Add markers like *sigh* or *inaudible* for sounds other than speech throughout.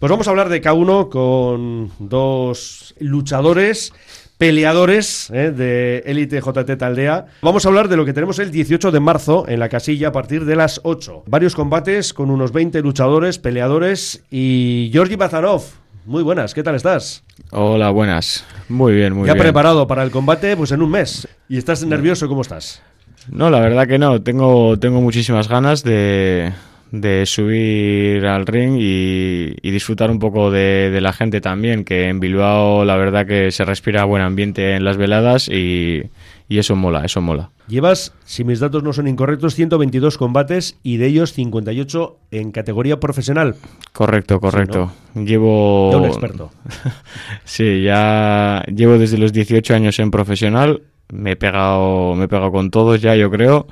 Pues vamos a hablar de K1 con dos luchadores peleadores ¿eh? de Elite JT Taldea. Vamos a hablar de lo que tenemos el 18 de marzo en la casilla a partir de las 8. Varios combates con unos 20 luchadores, peleadores y Georgi Bazarov. Muy buenas, ¿qué tal estás? Hola, buenas. Muy bien, muy ya bien. Ya preparado para el combate pues en un mes. ¿Y estás nervioso? ¿Cómo estás? No, la verdad que no. Tengo, tengo muchísimas ganas de, de subir al ring y, disfrutar un poco de, la gente también, que en Bilbao la verdad que se respira buen ambiente en las veladas y, eso mola, eso mola. Llevas, si mis datos no son incorrectos, 122 combates y de ellos 58 en categoría profesional. Correcto, correcto. Llevo... Ya un experto. *laughs* sí, ya llevo desde los 18 años en profesional. Me he pegado, me he pegado con todos ya, yo creo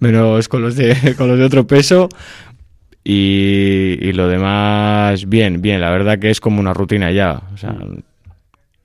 menos con los de *laughs* con los de otro peso y, lo demás, bien, bien. La verdad que es como una rutina ya. O sea.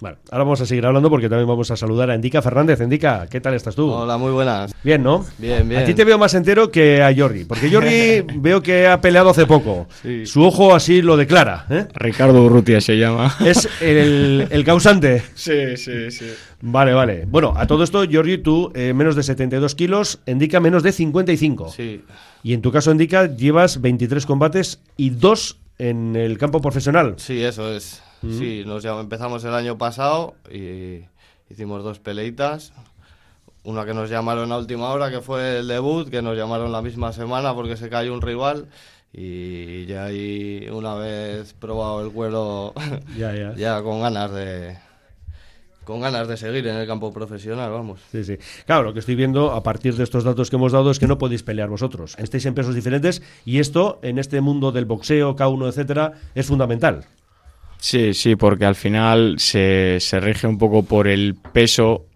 Bueno, ahora vamos a seguir hablando porque también vamos a saludar a Endica Fernández. Endica, ¿qué tal estás tú? Hola, muy buenas. Bien, ¿no? Bien, bien. A ti te veo más entero que a Jordi, porque Jordi *laughs* veo que ha peleado hace poco. Su ojo así lo declara. ¿eh? Ricardo Urrutia se llama. Es el, el, causante. Sí, sí, sí. Vale, vale. Bueno, a todo esto, Jordi, tú eh, menos de 72 kilos, Endica menos de 55. Sí. Y en tu caso, Endica, llevas 23 combates y dos en el campo profesional. Sí, eso es. Sí, nos empezamos el año pasado y hicimos dos peleitas. Una que nos llamaron a última hora, que fue el debut, que nos llamaron la misma semana porque se cayó un rival. Y ya ahí, una vez probado el cuero, *laughs* ya, ya con ganas de, con ganas de seguir en el campo profesional, vamos. Sí, sí. Claro, lo que estoy viendo a partir de estos datos que hemos dado es que no podéis pelear vosotros. Estáis en pesos diferentes y esto, en este mundo del boxeo, K1, etcétera, es fundamental. Sí, sí, porque al final se, se rige un poco por el peso,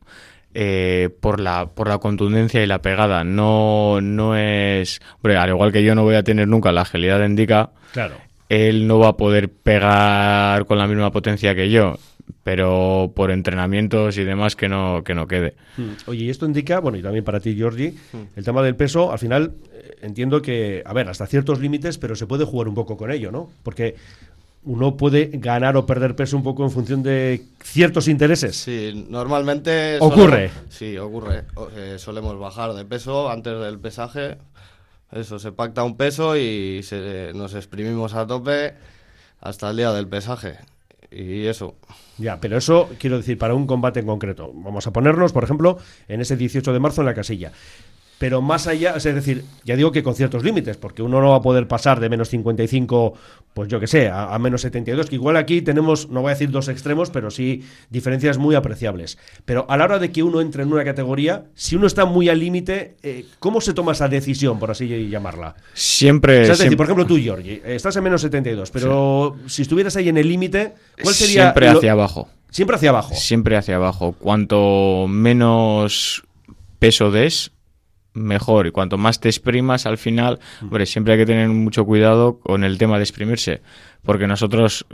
eh, por, la, por la contundencia y la pegada. No, no es. Hombre, al igual que yo no voy a tener nunca la agilidad de Indica, claro. él no va a poder pegar con la misma potencia que yo pero por entrenamientos y demás que no, que no quede. Hmm. Oye, y esto indica, bueno, y también para ti, Georgie, hmm. el tema del peso, al final eh, entiendo que, a ver, hasta ciertos límites, pero se puede jugar un poco con ello, ¿no? Porque uno puede ganar o perder peso un poco en función de ciertos intereses. Sí, normalmente... ¿Ocurre? sí, ocurre. Eh, solemos bajar de peso antes del pesaje. Eso, se pacta un peso y nos exprimimos a tope hasta el día del pesaje. Y eso. Ya, pero eso quiero decir para un combate en concreto. Vamos a ponernos, por ejemplo, en ese 18 de marzo en la casilla pero más allá, es decir, ya digo que con ciertos límites, porque uno no va a poder pasar de menos 55, pues yo que sé, a, menos 72, que igual aquí tenemos, no voy a decir dos extremos, pero sí diferencias muy apreciables. Pero a la hora de que uno entre en una categoría, si uno está muy al límite, eh, ¿cómo se toma esa decisión, por así llamarla? Siempre. es decir, por ejemplo, tú, Georgie, estás en menos 72, pero si estuvieras ahí en el límite, ¿cuál sería. Siempre hacia abajo. Siempre hacia abajo. Siempre hacia abajo. Cuanto menos peso des, mejor. Y cuanto más te exprimas al final, mm. hombre, siempre hay que tener mucho cuidado con el tema de exprimirse, porque nosotros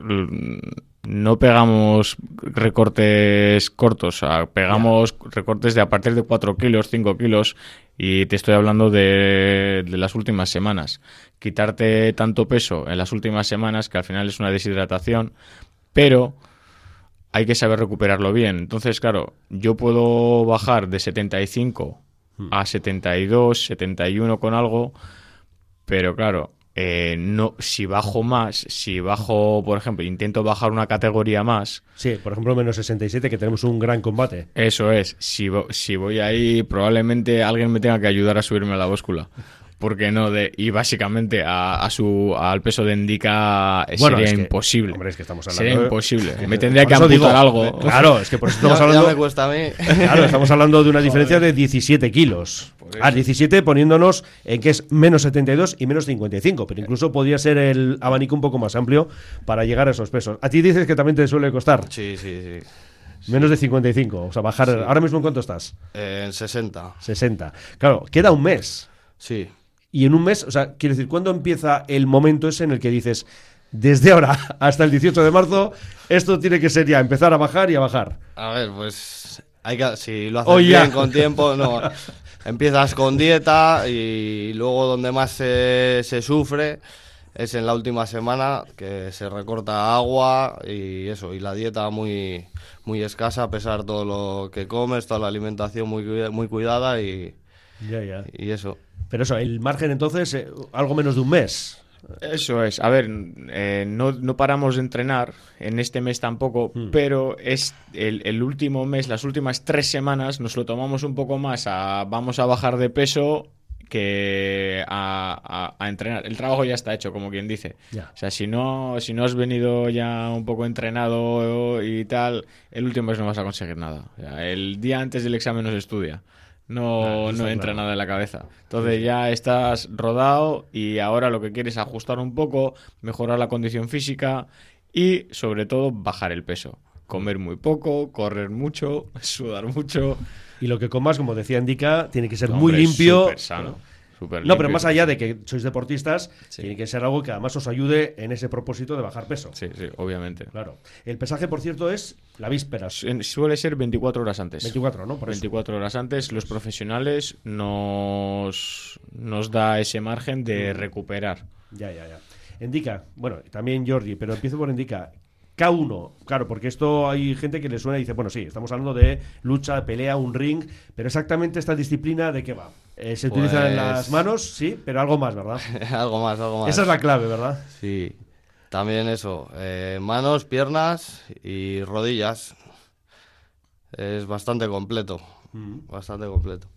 no pegamos recortes cortos, pegamos recortes de a partir de 4 kilos, 5 kilos, y te estoy hablando de, de, las últimas semanas. Quitarte tanto peso en las últimas semanas, que al final es una deshidratación, pero hay que saber recuperarlo bien. Entonces, claro, yo puedo bajar de 75 a 72, 71 con algo, pero claro, eh, no, si bajo más, si bajo, por ejemplo, intento bajar una categoría más. Sí, por ejemplo, menos 67, que tenemos un gran combate. Eso es, si, si voy ahí, probablemente alguien me tenga que ayudar a subirme a la bóscula porque no de y básicamente a, su al peso de indica sería imposible hombre es que estamos hablando sería imposible *laughs* me tendría que amputar algo claro es que por eso *laughs* estamos hablando me cuesta a mí *laughs* claro estamos hablando de una diferencia de 17 kilos a 17 poniéndonos en que es menos 72 y menos 55 pero incluso podría ser el abanico un poco más amplio para llegar a esos pesos a ti dices que también te suele costar sí sí sí Menos de 55, o sea, bajar. ¿Ahora mismo en cuánto estás? en 60. 60. Claro, queda un mes. Sí. Y en un mes, o sea, quiero decir, ¿cuándo empieza el momento ese en el que dices, desde ahora *laughs* hasta el 18 de marzo, esto tiene que ser ya empezar a bajar y a bajar? A ver, pues hay que, si lo haces bien con tiempo, no. *laughs* Empiezas con dieta y luego donde más se, sufre es en la última semana que se recorta agua y eso, y la dieta muy, muy escasa a pesar de todo lo que comes, toda la alimentación muy, muy cuidada y, Ya, ya. y eso. Pero eso, el margen entonces, eh, algo menos de un mes. Eso es, a ver, eh, no, no paramos de entrenar, en este mes tampoco, Hmm. pero es el, el último mes, las últimas tres semanas, nos lo tomamos un poco más a vamos a bajar de peso que a, a- a entrenar. El trabajo ya está hecho, como quien dice. O sea, si no, si no has venido ya un poco entrenado y tal, el último mes no vas a conseguir nada. O sea, el día antes del examen no se estudia. No, eso no entra claro. nada en la cabeza. Entonces ya estás rodado y ahora lo que quieres es ajustar un poco, mejorar la condición física y sobre todo bajar el peso. Comer muy poco, correr mucho, *laughs* sudar mucho. Y lo que comas, como decía Indica, tiene que ser muy limpio. sano, No, pero más allá de que sois deportistas, Sí. tiene que ser algo que además os ayude en ese propósito de bajar peso. Sí, sí, obviamente. Claro. El pesaje, por cierto, es la víspera. Su- Suele ser 24 horas antes. 24, ¿no? Por eso. 24 horas antes, los profesionales nos, nos da ese margen de Mm. recuperar. Ya, ya, ya. Indica, bueno, también Jordi, pero empiezo por Indica. K1, claro, porque esto hay gente que le suena y dice, bueno, sí, estamos hablando de lucha, pelea, un ring, pero exactamente esta disciplina de qué va. Eh, se utilizan Pues- las manos, sí, pero algo más, ¿verdad? *laughs* algo más, algo más. Esa es la clave, ¿verdad? Sí, también eso, eh, manos, piernas y rodillas. Es bastante completo, Mm. bastante completo.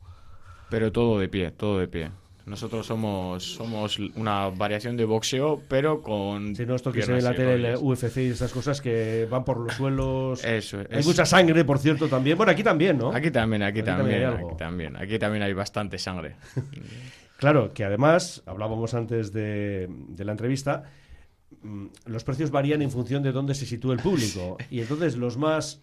Pero todo de pie, todo de pie. Nosotros somos, somos una variación de boxeo, pero con. Si no, esto que se ve en la tele, el. UFC y estas cosas que van por los suelos. Eso, Hay es- mucha sangre, por cierto, también. Bueno, aquí también, ¿no? Aquí también, aquí, Aquí también hay aquí también. Aquí también hay bastante sangre. *laughs* Claro, que además, hablábamos antes de, de la entrevista, mm, los precios varían en función de dónde se sitúa el público. *laughs* Y entonces los más,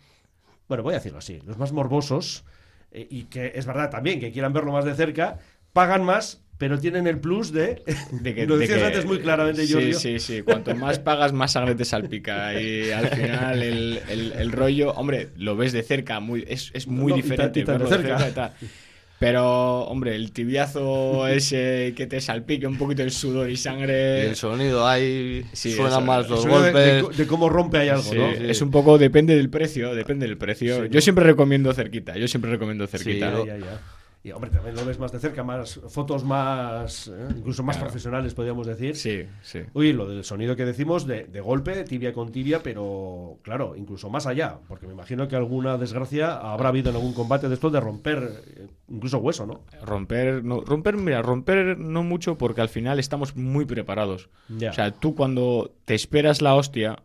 bueno, voy a decirlo así, los más morbosos, eh, y que es verdad también que quieran verlo más de cerca, pagan más, pero tienen el plus de... *laughs* De *laughs* lo de decías antes muy claramente, sí, Giorgio. Sí, sí, Cuanto más pagas, más sangre te salpica. Y al final el, el- el rollo, hombre, lo ves de cerca, muy, es, es muy No, y diferente. tan- y tan de verlo cerca. y tal. Pero, hombre, el tibiazo ese que te salpique un poquito el sudor y Y sangre. el sonido ahí, Sí, suenan eso- más los Eso de, de- golpes. de cómo rompe ahí algo, Sí, ¿no? Es un poco, depende del precio, depende del precio. Sí, yo ¿no? siempre recomiendo cerquita, yo siempre recomiendo cerquita. Sí, Ya, ya, ya. Y hombre, también lo ves más de cerca, más fotos más, eh, incluso más Claro. profesionales, podríamos decir. Sí, sí. Uy, lo del sonido que decimos de, de golpe, tibia con tibia, pero claro, incluso más allá, porque me imagino que alguna desgracia habrá habido en algún combate de esto de romper eh, incluso hueso, ¿no? Romper, no, romper, mira, romper no mucho porque al final estamos muy preparados. Ya. O sea, tú cuando te esperas la hostia,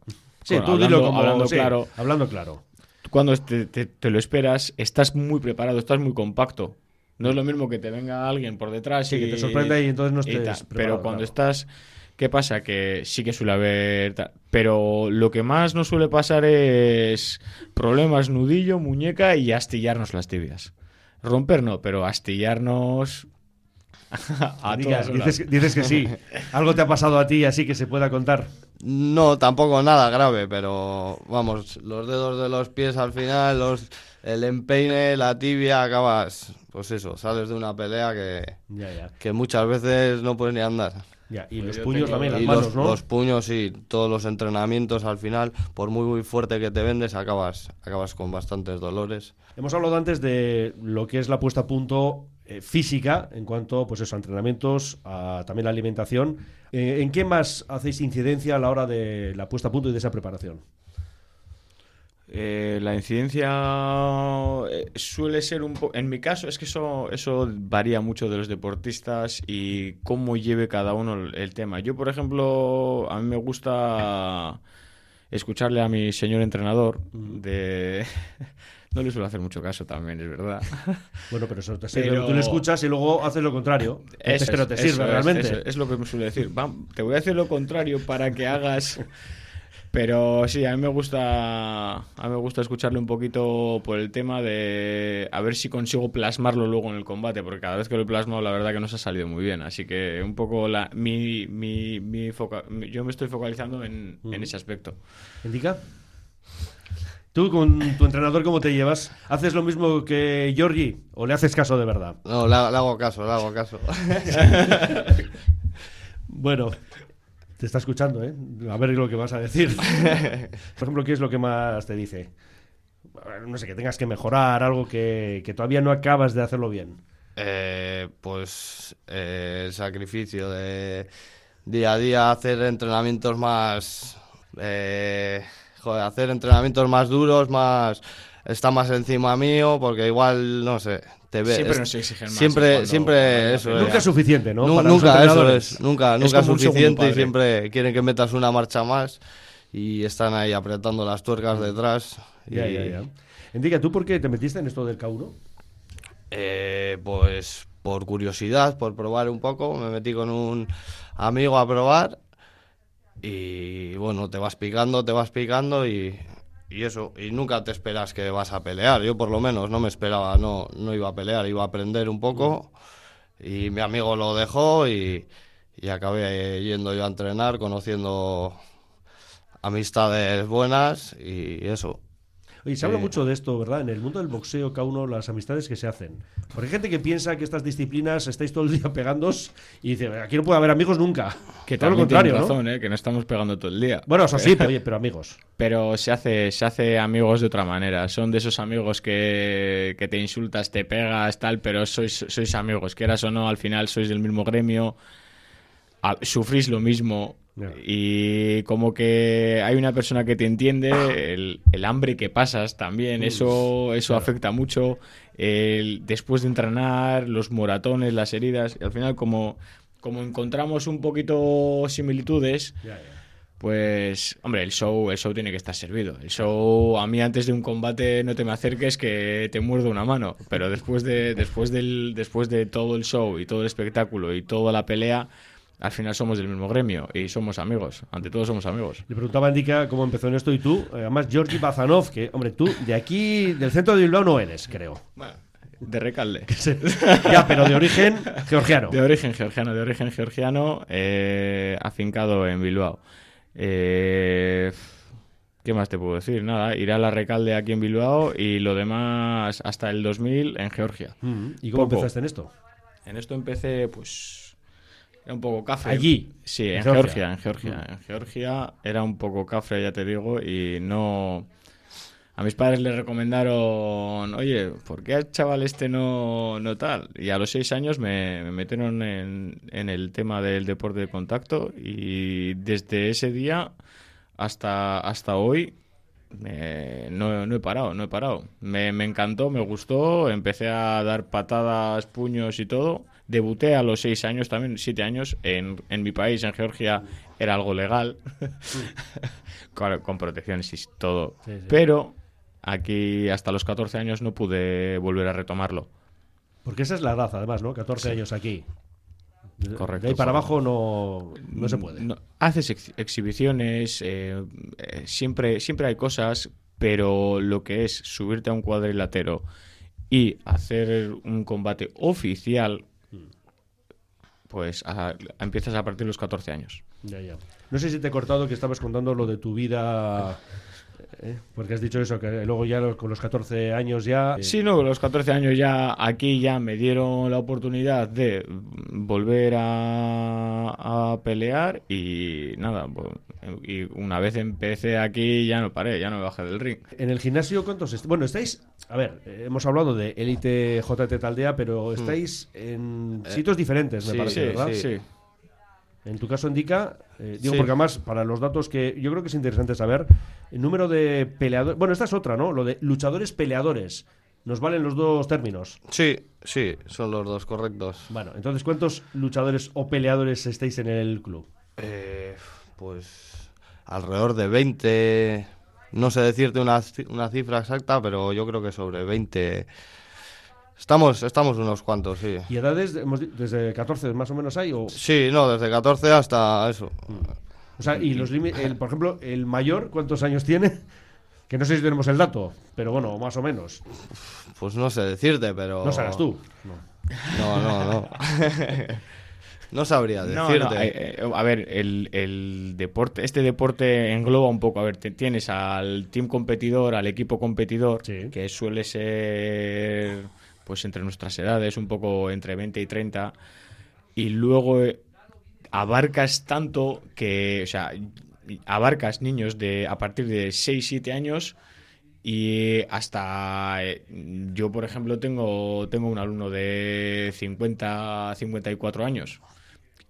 Sí, bueno, tú hablando, dilo como hablando sí, claro, hablando claro. cuando te, te- te lo esperas, estás muy preparado, estás muy compacto. No es lo mismo que te venga alguien por detrás Sí, y que te sorprenda y entonces no estés Pero cuando claro. estás, ¿qué pasa? Que sí que suele haber, pero lo que más nos suele pasar es problemas nudillo, muñeca y astillarnos las tibias. Romper no, pero astillarnos *laughs* a Diga, todas horas. dices, dices que sí. *laughs* Algo te ha pasado a ti así que se pueda contar. No, tampoco nada grave, pero vamos, los dedos de los pies al final, los, el empeine, la tibia, acabas, pues eso, sales de una pelea que, Ya, ya. que muchas veces no puedes ni andar. ya. Y Pues los puños tengo- también, las y manos, los, ¿no? los puños y todos los entrenamientos al final, por muy muy fuerte que te vendes, acabas, acabas con bastantes dolores. Hemos hablado antes de lo que es la puesta a punto eh, física en cuanto pues eso, a entrenamientos, a también la alimentación. Eh, ¿En qué más hacéis incidencia a la hora de la puesta a punto y de esa preparación? Eh, la incidencia suele ser un poco... En mi caso es que eso, eso varía mucho de los deportistas y cómo lleve cada uno el, el tema. Yo, por ejemplo, a mí me gusta escucharle a mi señor entrenador de... *laughs* No le suelo hacer mucho caso también, es verdad. *laughs* Bueno, pero eso te sirve. Pero- Tú lo escuchas y luego haces lo contrario. Eso pero es, te eso sirve es, realmente. eso es lo que me suele decir. Te voy a hacer lo contrario para que hagas. Pero sí, a mí me gusta. A mí me gusta escucharle un poquito por el tema de a ver si consigo plasmarlo luego en el combate, porque cada vez que lo he plasmado, la verdad que nos ha salido muy bien. Así que un poco la, mi, mi, mi foca- yo me estoy focalizando en, en ese aspecto. ¿Indica? ¿Tú con tu entrenador cómo te llevas? ¿Haces lo mismo que Giorgi o le haces caso de verdad? No, le, hago caso, le hago caso. *laughs* Bueno, Te está escuchando, ¿eh? A ver lo que vas a decir. *laughs* Por ejemplo, ¿qué es lo que más te dice? No sé, que tengas que mejorar, algo que, que todavía no acabas de hacerlo bien. Eh, pues eh, el sacrificio de día a día hacer entrenamientos más... Eh, joder, hacer entrenamientos más duros, más... Está más encima mío, porque igual, no sé, te ves... Siempre nos exigen más Siempre, cuando- siempre eso Nunca es suficiente, ¿no? Para nunca, eso es, nunca, Es nunca es suficiente y siempre quieren que metas una marcha más y están ahí apretando las tuercas detrás. Y, Ya, ya, ya. Indica, ¿tú por qué te metiste en esto del K1? eh, pues por curiosidad, por probar un poco, me metí con un amigo a probar y bueno, te vas picando, te vas picando y, y eso, y nunca te esperas que vas a pelear, yo por lo menos no me esperaba, no, no iba a pelear, iba a aprender un poco y mi amigo lo dejó y, y acabé yendo yo a entrenar, conociendo amistades buenas y eso. Oye, se habla Eh. mucho de esto, ¿verdad? En el mundo del boxeo, K1, las amistades que se hacen. Porque hay gente que piensa que estas disciplinas estáis todo el día pegándos y dice, aquí no puede haber amigos nunca. Que todo lo contrario, ¿no? razón, ¿eh? que no estamos pegando todo el día. Bueno, eso sí, *laughs* pero, oye, pero amigos. Pero se hace, se hace amigos de otra manera. Son de esos amigos que, que te insultas, te pegas, tal, pero sois, sois amigos. Quieras o no, al final sois del mismo gremio, a- sufrís lo mismo. Y como que hay una persona que te entiende, el, el hambre que pasas también, eso, eso afecta mucho. El, después de entrenar, los moratones, las heridas, y al final como, como encontramos un poquito similitudes, pues, hombre, el show, el show tiene que estar servido. El show, a mí antes de un combate no te me acerques que te muerdo una mano. Pero después de, después del, después de todo el show y todo el espectáculo y toda la pelea, al final somos del mismo gremio y somos amigos. Ante todo somos amigos. Le preguntaba a Indica cómo empezó en esto y tú, eh, además, Georgi Bazanov, que, hombre, tú de aquí, del centro de Bilbao no eres, creo. Bueno, de recalde. *laughs* ya, pero de origen georgiano. De origen georgiano, de origen georgiano, eh, afincado en Bilbao. Eh, ¿Qué más te puedo decir? Nada, iré a la recalde aquí en Bilbao y lo demás hasta el 2000 en Georgia. Mm, ¿Y cómo Poco. empezaste en esto? En esto empecé, pues, era un poco cafre. Allí, Sí, en Georgia. Georgia, en Georgia. En Georgia era un poco cafre, ya te digo, y no... A mis padres les recomendaron, oye, ¿por qué al chaval este no, no tal? Y a los seis años me, me metieron en, en el tema del deporte de contacto y desde ese día hasta, hasta hoy eh, no, no he parado, no he parado. Me, me encantó, me gustó, empecé a dar patadas, puños y todo. Debuté a los seis años también, siete años, en, en mi país, en Georgia, era algo legal, *laughs* con, con protecciones y todo. Sí, sí. Pero aquí hasta los 14 años no pude volver a retomarlo. Porque esa es la edad, además, ¿no? 14 años aquí. Correcto, De ahí para abajo no, no se puede. No, haces ex- exhibiciones, eh, eh, siempre, siempre hay cosas, pero lo que es subirte a un cuadrilátero y hacer un combate oficial, pues empiezas a partir de los 14 años. Ya, ya. No sé si te he cortado que estabas contando lo de tu vida. ¿Eh? Porque has dicho eso, que luego ya con los 14 años ya. eh, Sí, no, los 14 años ya aquí ya me dieron la oportunidad de volver a, a pelear y nada, pues, y una vez empecé aquí ya no paré, ya no me bajé del ring. En el gimnasio, ¿cuántos est- Bueno, estáis. A ver, eh, hemos hablado de Elite JT Taldea, pero estáis en sitios diferentes, me sí, parece, Sí, ¿verdad? sí, sí. En tu caso indica, eh, digo Sí. porque además para los datos que yo creo que es interesante saber, el número de peleadores, bueno, esta es otra, ¿no? Lo de luchadores peleadores. Nos valen los dos términos. Sí, sí, son los dos correctos. Bueno, entonces, ¿cuántos luchadores o peleadores estáis en el club? Eh, pues alrededor de 20, no sé decirte una, una cifra exacta, pero yo creo que sobre 20. Estamos, estamos unos cuantos, sí. ¿Y edades hemos desde 14 más o menos hay? O, Sí, no, desde 14 hasta eso. o sea, y los límites, por ejemplo, el mayor, ¿cuántos años tiene? *laughs* Que no sé si tenemos el dato, pero bueno, más o menos. Pues no sé decirte, pero... No serás tú. No. No, no, no. *laughs* no sabría No, decirte. no, eh, eh, a ver, el, el deporte, este deporte engloba un poco, a ver, te- tienes al team competidor, al equipo competidor, Sí. que suele ser, pues entre nuestras edades, un poco entre 20 y 30, y luego eh, abarcas tanto que, o sea, abarcas niños de a partir de 6, 7 años y hasta eh, yo, por ejemplo, tengo, tengo un alumno de 50, 54 años.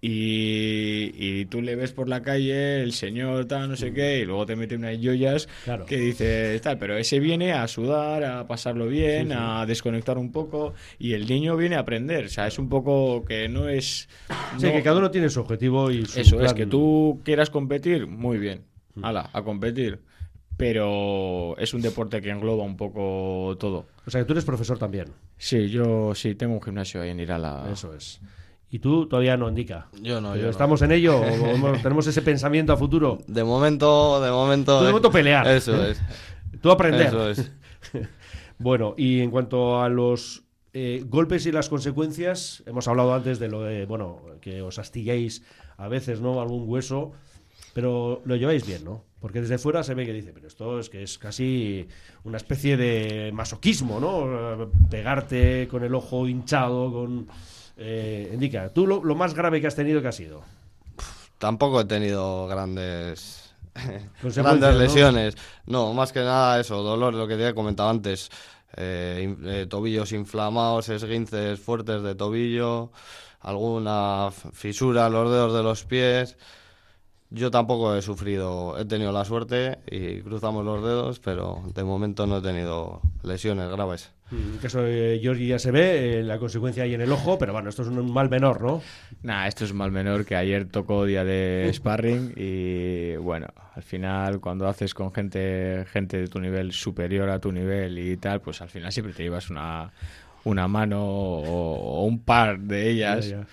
Y, y tú le ves por la calle, el señor tal, no sé qué, y luego te mete unas joyas Claro. que dices tal, pero ese viene a sudar, a pasarlo bien, a desconectar un poco, y el niño viene a aprender. O sea, es un poco que no es. Sí, no- que cada uno tiene su objetivo y su Eso es, que tú quieras competir, muy bien. Mm. Hala, a competir. Pero es un deporte que engloba un poco todo. O sea, que tú eres profesor también. Sí, yo sí tengo un gimnasio ahí en Irala. Eso es. Y tú todavía no indica. Yo no, Pero yo no. ¿Estamos en ello? ¿O *laughs* ¿Tenemos ese pensamiento a futuro? De momento, de momento. Tú de momento pelear. Eso es. Tú aprender. Eso es. *laughs* Bueno, y en cuanto a los eh, golpes y las consecuencias, hemos hablado antes de lo de, bueno, que os astilláis a veces, ¿no? Algún hueso, pero lo lleváis bien, ¿no? Porque desde fuera se ve que dice, pero esto es que es casi una especie de masoquismo, ¿no? Pegarte con el ojo hinchado, con... Eh, indica, tú lo, lo más grave que has tenido que ha sido. Tampoco he tenido grandes. *laughs* Grandes lesiones. ¿no? más que nada eso, dolor, lo que te he comentado antes. eh, eh, tobillos inflamados, esguinces fuertes de tobillo, alguna fisura en los dedos de los pies. Yo tampoco he sufrido, he tenido la suerte y cruzamos los dedos, pero de momento no he tenido lesiones graves. Que eso, eh, Georgie, ya se ve, eh, la consecuencia ahí en el ojo, pero bueno, esto es un mal menor, ¿no? Nah, esto es un mal menor que ayer tocó día de sparring y bueno, al final cuando haces con gente, gente de tu nivel superior a tu nivel y tal, pues al final siempre te llevas una, una mano o, o un par de ellas. Ya, ya.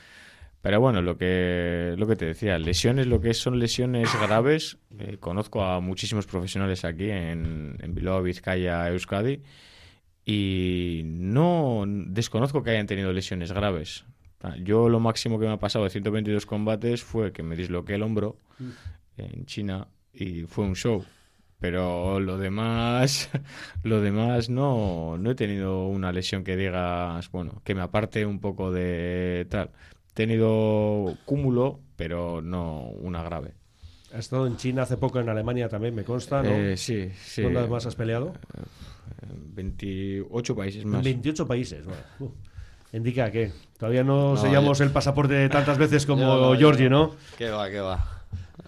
Pero bueno, lo que, lo que te decía, lesiones, lo que son lesiones graves, eh, conozco a muchísimos profesionales aquí en, en Bilbao, Vizcaya, Euskadi, y no desconozco que hayan tenido lesiones graves. Ah, Yo lo máximo que me ha pasado de 122 combates fue que me disloqué el hombro en China y fue un show. Pero lo demás, *laughs* lo demás no, no he tenido una lesión que digas, bueno, que me aparte un poco de tal. He tenido cúmulo, pero no una grave. Has estado en China hace poco, en Alemania también, me consta, ¿no? Eh, sí, sí. ¿Dónde además has peleado? 28 países En más. 28 países. bueno. Uh, indica que todavía no, No, sellamos yo- el pasaporte tantas *laughs* veces como no, Georgie, no. ¿no? ¿Qué va, qué va?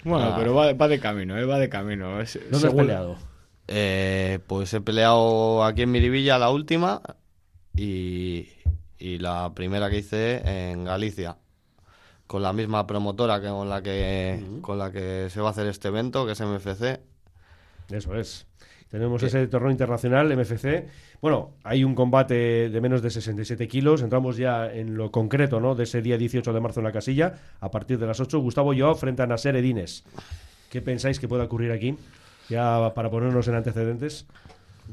Bueno, Ah. pero va, va de camino, eh, va de camino. Es- ¿Dónde has según- peleado? Eh, pues he peleado aquí en Miribilla la última y, y la primera que hice en Galicia con la misma promotora que con la que con la que se va a hacer este evento que es MFC Eso es. Tenemos ese torneo internacional, MFC. Bueno, hay un combate de menos de 67 kilos. Entramos ya en lo concreto, ¿no? De ese día 18 de marzo en la casilla, a partir de las 8. Gustavo Joao frente a Nasser Edines. ¿Qué pensáis que pueda ocurrir aquí? Ya para ponernos en antecedentes.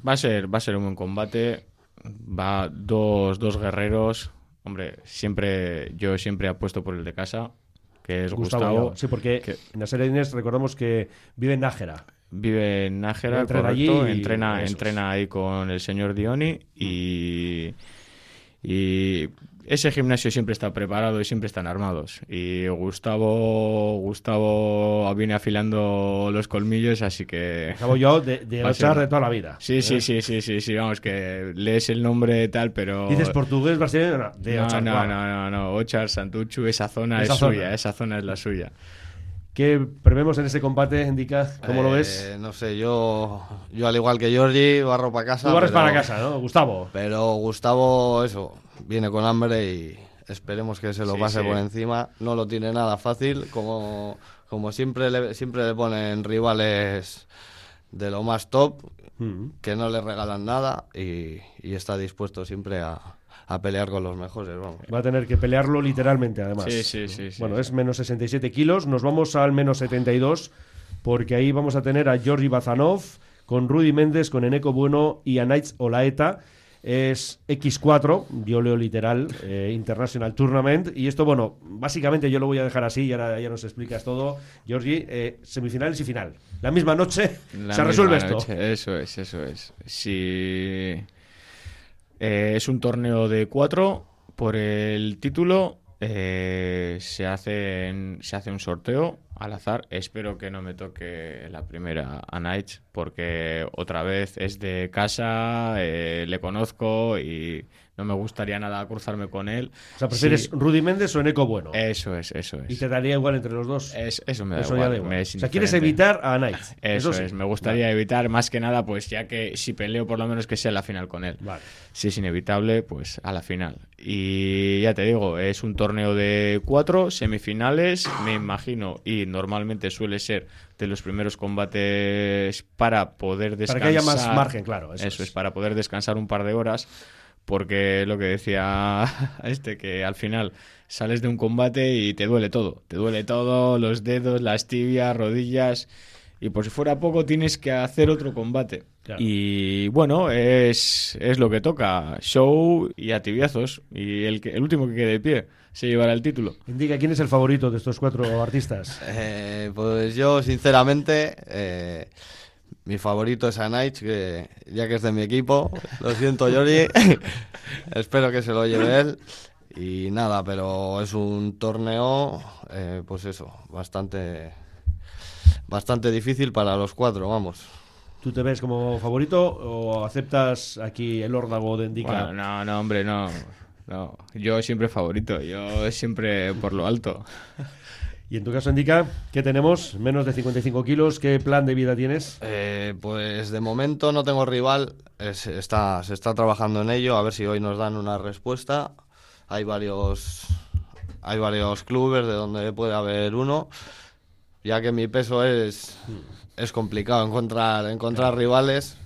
Va a ser, va a ser un buen combate. Va dos, dos guerreros. Hombre, siempre, yo siempre apuesto por el de casa, que es Gustavo. Joao. Sí, porque que- Nasser Edines, recordamos que vive en Nájera. Vive en Nájera, Entrena correcto, allí y entrena, entrena ahí con el señor Dioni y, y ese gimnasio siempre está preparado y siempre están armados. Y Gustavo, Gustavo viene afilando los colmillos, así que... Gustavo Joao de, de *laughs* Ochar de toda la vida. Sí, ¿eh? sí, sí, sí, sí, sí, vamos, que lees el nombre tal, pero... Dices portugués brasileño, no, de no, Ochar. no, no, no, no, Ochar, Santuchu, esa zona Esa es zona. suya, esa zona es la suya. ¿Qué prevemos en este combate, Indica? ¿Cómo lo Eh, ves? no sé yo yo al igual que Georgie barro para casa Tú barres pero- para casa, ¿no? Gustavo. pero Gustavo eso viene con hambre y esperemos que se lo Sí, pase sí. por encima no lo tiene nada fácil como como siempre le, siempre le ponen rivales de lo más top Mm. que no le regalan nada y, y está dispuesto siempre a, a pelear con los mejores, vamos. Va a tener que pelearlo literalmente, además. Sí, sí, sí, sí, Bueno, sí. es menos 67 kilos. Nos vamos al menos 72, porque ahí vamos a tener a Georgi Bazanov, con Rudy Méndez, con Eneco Bueno y a Knights Olaeta. Es X4, yo leo literal, eh, International Tournament. Y esto, bueno, básicamente yo lo voy a dejar así y ahora ya nos explicas todo. Georgi, eh, semifinales y final. La misma noche La se misma resuelve esto. Eso es, eso es. Si eh, es un torneo de cuatro por el título eh, se, hace se hace un sorteo al azar. Espero que no me toque la primera a Nights, porque otra vez es de casa, eh, le conozco y no me gustaría nada cruzarme con él. O sea, ¿prefieres Rudy Méndez o Eneco Bueno? Eso es, eso es. ¿Y te daría igual entre los dos? eso me da igual. o sea, quieres evitar a Nights. Eso, es, me gustaría evitar más que nada, pues ya que si peleo por lo menos que sea la final con él. Vale. Si es inevitable, pues a la final. Y ya te digo, es un torneo de cuatro semifinales, me imagino, y normalmente suele ser de los primeros combates para poder descansar. Para que haya más margen, claro. Eso, es. para poder descansar un par de horas porque lo que decía *laughs* este, que al final sales de un combate y te duele todo, te duele todo, los dedos, las tibias, rodillas, y por si fuera poco tienes que hacer otro combate. Y bueno, es, es, lo que toca, show y a tibiazos, y el, que, el último que quede de pie se llevará el título. Indica, ¿quién es el favorito de estos cuatro artistas? Eh, pues yo, sinceramente... Eh, mi favorito es Anaich, que ya que es de mi equipo, lo siento Yori, *laughs* espero que se lo lleve él. Y nada, pero es un torneo, eh, pues eso, bastante, bastante difícil para los cuatro, vamos. ¿Tú te ves como favorito o aceptas aquí el órdago de Indica? no, no, hombre, no. No, yo siempre favorito, yo siempre por lo alto. *laughs* Y en tu caso, Indica, ¿qué tenemos? Menos de 55 kilos. ¿Qué plan de vida tienes? Eh, pues de momento no tengo rival. está, se está trabajando en ello. A ver si hoy nos dan una respuesta. Hay varios, hay varios clubes de donde puede haber uno. Ya que mi peso es, es complicado encontrar, encontrar rivales.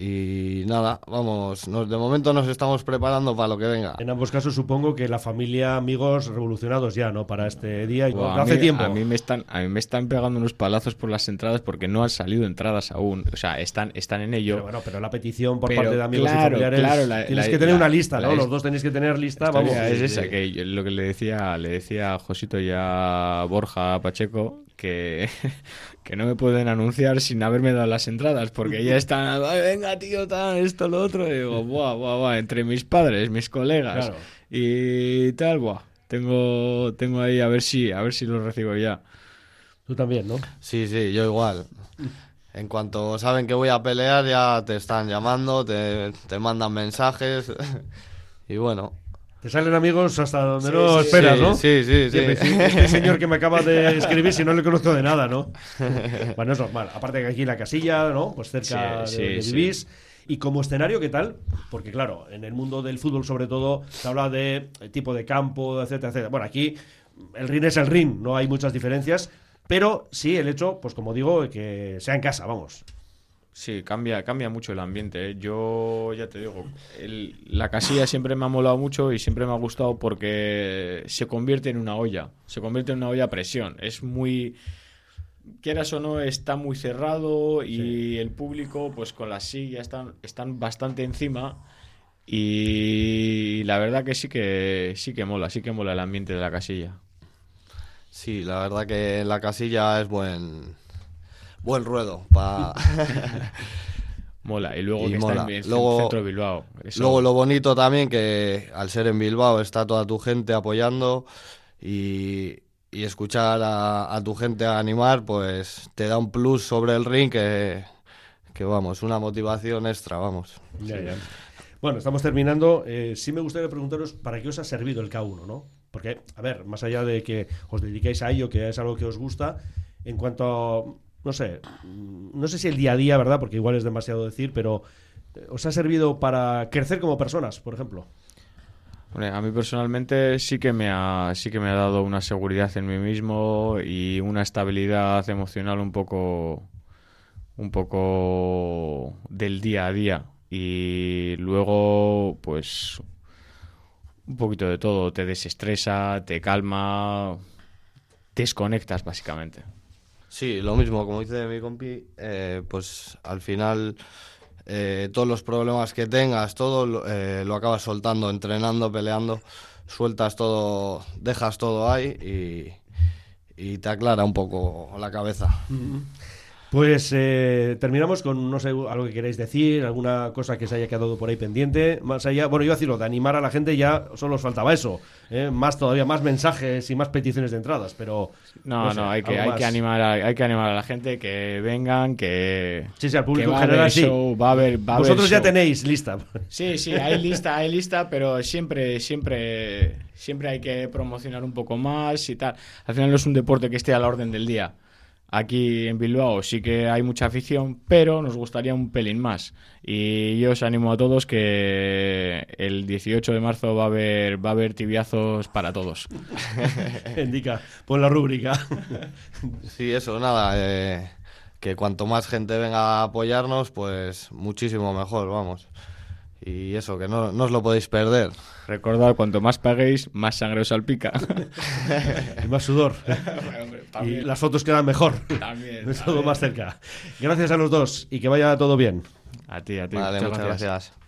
Y nada, vamos, de momento nos estamos preparando para lo que venga. En ambos casos supongo que la familia, amigos revolucionados ya, ¿no? Para este día. Y hace tiempo. A mí, me están, a mí me están pegando unos palazos por las entradas porque no han salido entradas aún. O sea, están, están en ello. Pero bueno, pero la petición por parte de amigos y familiares. Claro, tienes que tener una lista, ¿no? Los dos tenéis que tener lista. Vamos. Es esa, que lo que le decía, le decía a Josito y a Borja Pacheco, que, *laughs* que no me pueden anunciar sin haberme dado las entradas, porque ya *laughs* están, venga tío, tal, esto, lo otro, y digo, buah, buah, buah, entre mis padres, mis colegas y tal, buah, tengo, tengo ahí a ver si, a ver si lo recibo ya. Tú también, ¿no? Sí, sí, yo igual. En cuanto saben que voy a pelear, ya te están llamando, te, te mandan mensajes. *laughs* y bueno, te salen amigos hasta donde no esperas, ¿no? Sí, sí, sí. Este señor que me acaba de *laughs* escribir, si no le conozco de nada, ¿no? *laughs* Bueno, es normal. Aparte que aquí la casilla, ¿no? Pues cerca de, vivís. Y como escenario, ¿qué tal? Porque claro, en el mundo del fútbol sobre todo se habla de tipo de campo, etcétera, etcétera. Bueno, aquí el ring es el ring, no hay muchas diferencias, pero sí el hecho, pues como digo, que sea en casa, vamos. Sí, cambia, cambia mucho el ambiente. ¿eh? Yo ya te digo, la casilla siempre me ha molado mucho y siempre me ha gustado porque se convierte en una olla, se convierte en una olla a presión. Es muy, quieras o no, está muy cerrado y el público, pues con las sillas están, están bastante encima. Y la verdad que sí que sí que mola, sí que mola el ambiente de la casilla. Sí, la verdad que la casilla es buen buen ruedo. Pa... *laughs* Mola, y luego que está en el centro de Bilbao. Luego lo bonito también que al ser en Bilbao está toda tu gente apoyando y, escuchar a, tu gente animar, pues te da un plus sobre el ring que, que vamos, una motivación extra, vamos. Bueno, estamos terminando. Eh, sí me gustaría preguntaros para qué os ha servido el K1, ¿no? Porque, a ver, más allá de que os dediquéis a ello, que es algo que os gusta, en cuanto a no sé, no sé si el día a día, ¿verdad? Porque igual es demasiado decir, pero eh, ¿os ha servido para crecer como personas, por ejemplo? a mí personalmente sí que me ha sí que me ha dado una seguridad en mí mismo y una estabilidad emocional un poco un poco del día a día y luego pues un poquito de todo te desestresa te calma desconectas básicamente Sí, lo mismo, como dice mi compi, eh, pues al final eh, todos los problemas que tengas, todo eh, lo acabas soltando, entrenando, peleando, sueltas todo, dejas todo ahí y, te aclara un poco la cabeza. Pues eh, terminamos con, no sé, algo que queráis decir, alguna cosa que se haya quedado por ahí pendiente. Más allá, bueno, yo decirlo, de animar a la gente ya solo os faltaba eso. ¿eh? Más todavía, más mensajes y más peticiones de entradas, pero... No, no, hay, que, hay, que animar a, hay que animar a la gente que vengan, que... Sí, sí, al público que en general sí. show, va a haber, va haber Vosotros ya show. tenéis lista. Sí, sí, hay lista, hay lista, pero siempre, siempre, siempre hay que promocionar un poco más y tal. Al final no es un deporte que esté a la orden del día. Aquí en Bilbao sí que hay mucha afición, pero nos gustaría un pelín más. Y yo os animo a todos que el 18 de marzo va a haber, va a haber tibiazos para todos. *laughs* Indica, pon la rúbrica. *laughs* Sí, eso, nada. eh, que cuanto más gente venga a apoyarnos, pues muchísimo mejor, vamos. Y eso, que no, no os lo podéis perder. Recordad, cuanto más paguéis, más sangre os salpica. *laughs* y más sudor. *laughs* Hombre, y las fotos quedan mejor. también, *laughs* Todo también. más cerca. Gracias a los dos y que vaya todo bien. A ti, a ti. Vale, muchas muchas gracias. gracias.